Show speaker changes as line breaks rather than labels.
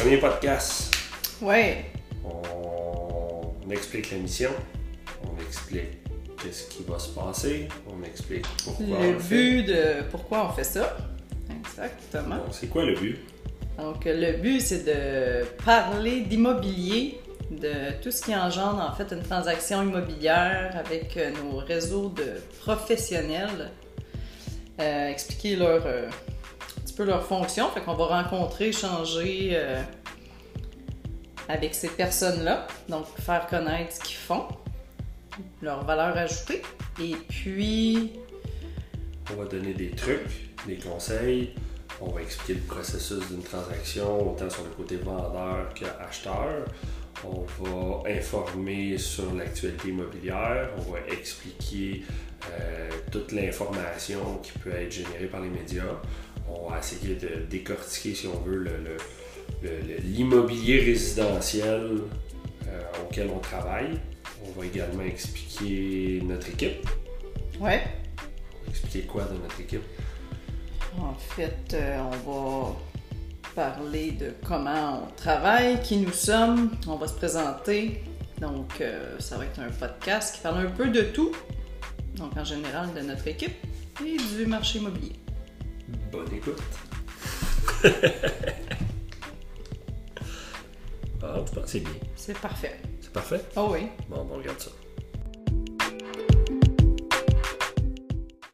Premier podcast.
Ouais.
On, on explique la mission. On explique qu'est-ce qui va se passer. On explique pourquoi on
Le
fait.
but de pourquoi on fait ça. Exactement.
Bon, c'est quoi le but?
Donc, le but, c'est de parler d'immobilier, de tout ce qui engendre en fait une transaction immobilière avec euh, nos réseaux de professionnels. Euh, expliquer leur, euh, un petit peu leur fonction. Fait qu'on va rencontrer, échanger euh, avec ces personnes-là. Donc, faire connaître ce qu'ils font, leur valeur ajoutée. Et puis,
On va donner des trucs, des conseils. On va expliquer le processus d'une transaction, autant sur le côté vendeur qu'acheteur. On va informer sur l'actualité immobilière. On va expliquer euh, toute l'information qui peut être générée par les médias. On va essayer de décortiquer, si on veut, le- l'immobilier résidentiel euh, auquel on travaille. On va également expliquer notre équipe.
ouais,
Expliquer quoi de notre équipe?
En fait, euh, on va parler de comment on travaille, qui nous sommes. On va se présenter. Donc, euh, ça va être un podcast qui parle un peu de tout. Donc, en général, de notre équipe et du marché immobilier.
Bonne écoute. c'est bien.
C'est parfait.
C'est parfait?
Oh oui.
Bon, on regarde ça.